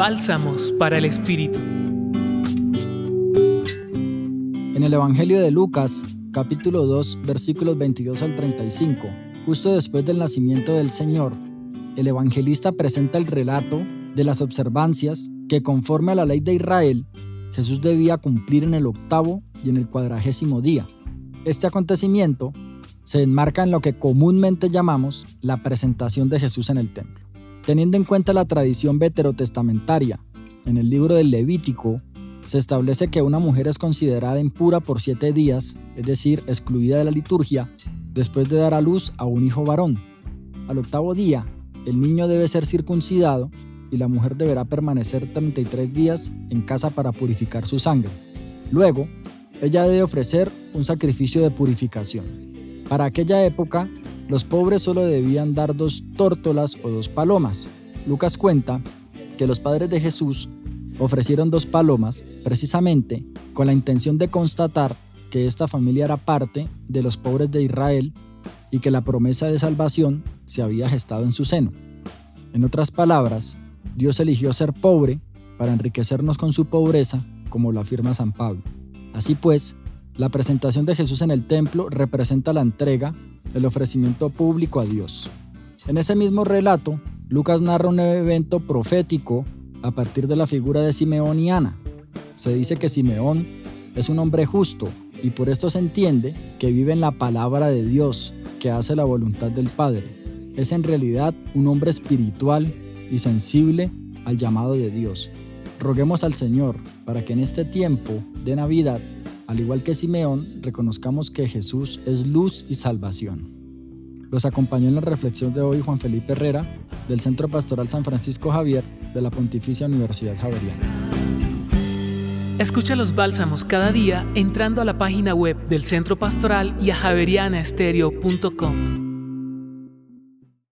Bálsamos para el Espíritu. En el Evangelio de Lucas, capítulo 2, versículos 22 al 35, justo después del nacimiento del Señor, el evangelista presenta el relato de las observancias que conforme a la ley de Israel, Jesús debía cumplir en el octavo y en el cuadragésimo día. Este acontecimiento se enmarca en lo que comúnmente llamamos la presentación de Jesús en el templo. Teniendo en cuenta la tradición veterotestamentaria, en el libro del Levítico se establece que una mujer es considerada impura por siete días, es decir, excluida de la liturgia, después de dar a luz a un hijo varón. Al octavo día, el niño debe ser circuncidado y la mujer deberá permanecer 33 días en casa para purificar su sangre. Luego, ella debe ofrecer un sacrificio de purificación. Para aquella época, los pobres solo debían dar dos tórtolas o dos palomas. Lucas cuenta que los padres de Jesús ofrecieron dos palomas precisamente con la intención de constatar que esta familia era parte de los pobres de Israel y que la promesa de salvación se había gestado en su seno. En otras palabras, Dios eligió ser pobre para enriquecernos con su pobreza, como lo afirma San Pablo. Así pues, la presentación de Jesús en el templo representa la entrega, el ofrecimiento público a Dios. En ese mismo relato, Lucas narra un evento profético a partir de la figura de Simeón y Ana. Se dice que Simeón es un hombre justo y por esto se entiende que vive en la palabra de Dios, que hace la voluntad del Padre. Es en realidad un hombre espiritual y sensible al llamado de Dios. Roguemos al Señor para que en este tiempo de Navidad al igual que Simeón, reconozcamos que Jesús es luz y salvación. Los acompañó en la reflexión de hoy Juan Felipe Herrera, del Centro Pastoral San Francisco Javier, de la Pontificia Universidad Javeriana. Escucha los bálsamos cada día entrando a la página web del Centro Pastoral y a javerianaestereo.com.